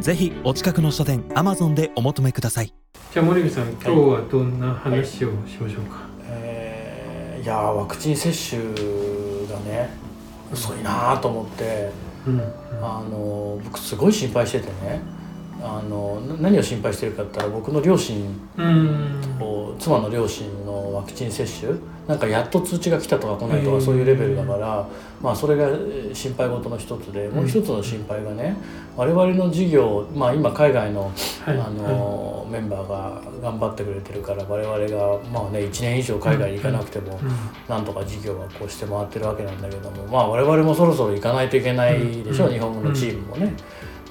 ぜひお近くの書店アマゾンでお求めください。じゃあ森部さん今日はどんな話をしましょうか、えーいやーワクチン接種がね。遅いなーと思って。うん。あの僕すごい心配しててねあのな何を心配してるかって言ったら僕の両親うん。と妻の両親のワクチン接種なんかやっと通知が来たとか来ないとかそういうレベルだから、まあ、それがえー心配事の一つでもう一つの心配がね我々の事業、まあ、今海外のはい。あのメンバーが頑張ってくれてるから我々がまあね1年以上海外に行かなくてもうん。なんとか事業がこうして回ってるわけなんだけどもまあ我々もそろそろ行かないといけないでしょ、うん。日本のチームもね。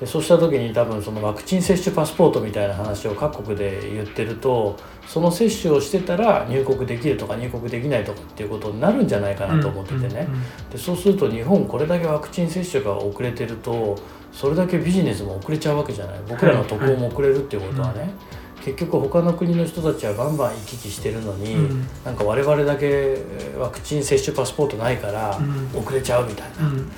でそうした時に多分そのワクチン接種パスポートみたいな話を各国で言ってるとその接種をしてたら入国できるとか入国できないとかっていうことになるんじゃないかなと思っててね。でそうすると日本これだけワクチン接種が遅れてるとそれだけビジネスも遅れちゃうわけじゃない。僕らの渡航も遅れるっていうことはね、結局他の国の人たちはバンバン行き来してるのに、うん。なんか我々だけえーワクチン接種パスポートないからうん。遅れちゃうみたいな、うんうん。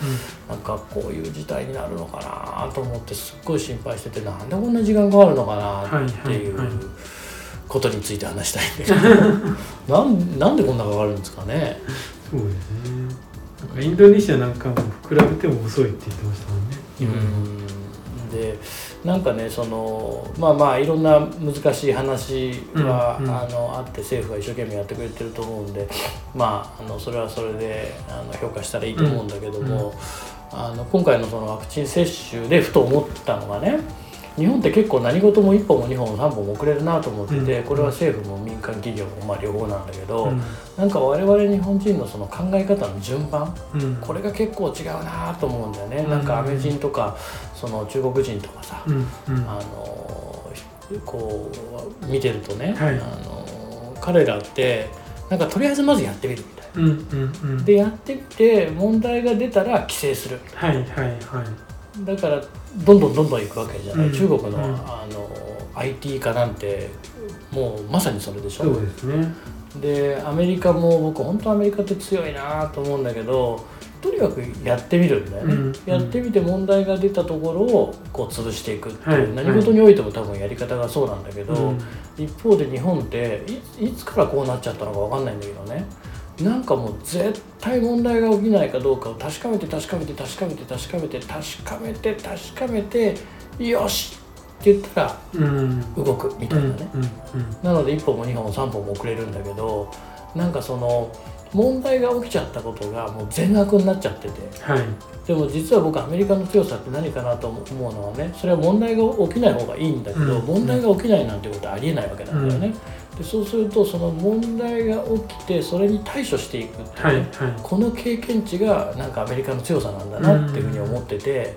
なんかこういう事態になるのかなと思ってすっごい心配しててなんでこんな時間かかるのかなっていうことについて話したいんだけど。なんなんでこんなかかるんですかね。そうですねインドネシアなんかも比べても遅いって言ってましたもんね。うん。でなんかねそのまあまあいろんな難しい話は、うんうん。あのあって政府が一生懸命やってくれてると思うんでまああのそれはそれであの評価したらいいと思うんだけども、あの今回のそのワクチン接種でふと思ったのがね日本って結構何事も1本も2本も3本も遅れるなと思ってて、うん。これは政府も民間企業もまあ両方なんだけど、うん。なんか我々日本人のその考え方の順番うん。これが結構違うなと思うんだよね、うん。なんかアメ人とかその中国人とかさ、あのこう見てるとね、はい。あの彼らってなんかとりあえずまずやってみるみたいうん。うん。うん。な。でやってみて問題が出たら規制するはい。はい。はい。だからどんどんどんどん行くわけじゃない、うん。中国の,、うん。あの IT 化なんてもうまさにそれでしょ。そうですね。でアメリカも僕本当アメリカって強いなと思うんだけどとにかくやってみるんだよね、うん。やってみて問題が出たところをこう潰していくっていう、はい。何事においても多分やり方がそうなんだけど、うん。一方で日本っていいつからこうなっちゃったのか分かんないんだけどねなんかもう絶対問題が起きないかどうかを確かめて確かめて確かめて確かめて確かめて確かめてよしって言ったらうん。動くみたいなね、うんうんなので1本も2本も3本も遅れるんだけどなんかその問題が起きちゃったことがもう全額になっちゃってて。はい。でも実は僕アメリカの強さって何かなと思うのはねそれは問題が起きない方がいいんだけど、うん。問題が起きないなんてことはありえないわけなんだよね、でそうするとその問題が起きてそれに対処していくっていうね、はいはい。この経験値がなんかアメリカの強さなんだなっていうふうに思ってて、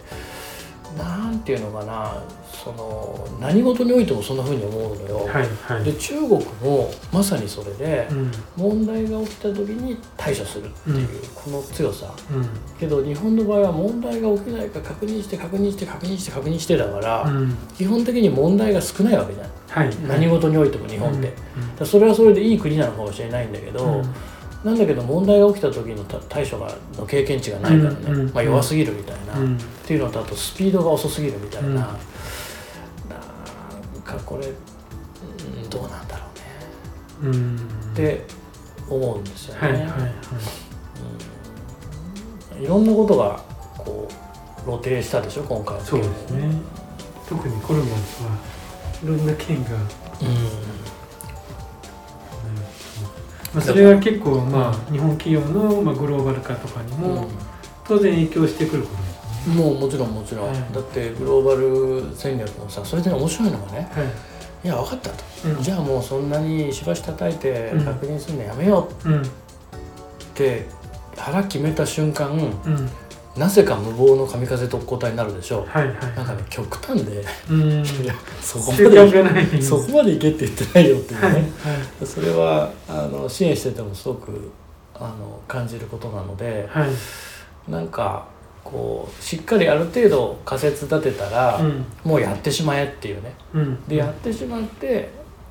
なんていうのかなその何事においてもそんなふうに思うのよ。はいはい。で中国もまさにそれでうん。問題が起きた時に対処するっていうこの強さ。うん。けど日本の場合は問題が起きないか確認して確認して確認して確認してだから、うん。基本的に問題が少ないわけじゃない。はい。何事においても日本って、だそれはそれでいい国なのかもしれないんだけど、うんなんだけど問題が起きた時のた対処がの経験値がないからね、うんうんまあ、弱すぎるみたいな、うん。っていうのとあとスピードが遅すぎるみたいな、うんなんかこれ、うんどうなんだろうね。うん。って思うんですよね。はいはいはい。うん。いろんなことがこう露呈したでしょ今回のそうですね。特にコロナはいろんな県が、うんまあ、それが結構まあ日本企業のまあグローバル化とかにも当然影響してくることですね。もうもちろんもちろん、はい。だってグローバル戦略もさそれで面白いのがねはい。いや分かったと、うん。じゃあもうそんなにしばし叩いてうん。確認するのやめよううん。って腹決めた瞬間うんなぜか無謀の神風特攻隊になるでしょはいはい。なんかね極端で。そこま集でそこまでいけって言ってないよっていうね、はいはい。それはあの支援しててもすごくあの感じることなのではい。なんかこうしっかりある程度仮説立てたら、うん。もうやってしまえっていうね。うん。でやってしまって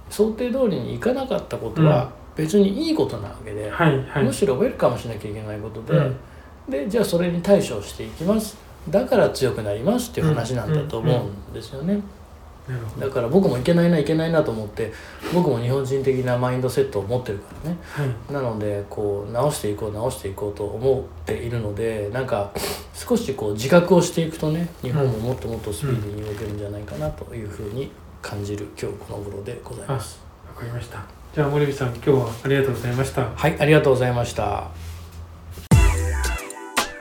想定通りにいかなかったことは別にいいことなわけで、はいはい。むしろウェルカムしなきゃいけないことで、うんでじゃあそれに対処していきます。だから強くなりますっていう話なんだと思うんですよね。だから僕もいけないないけないなと思って僕も日本人的なマインドセットを持ってるからね。はい。なのでこう直していこう直していこうと思っているのでなんか少しこう自覚をしていくとね日本ももっともっとスピーディーに動けるんじゃないかなというふうに感じる今日この頃でございます。わかりました。じゃあ森口さん今日はありがとうございました。はいありがとうございました。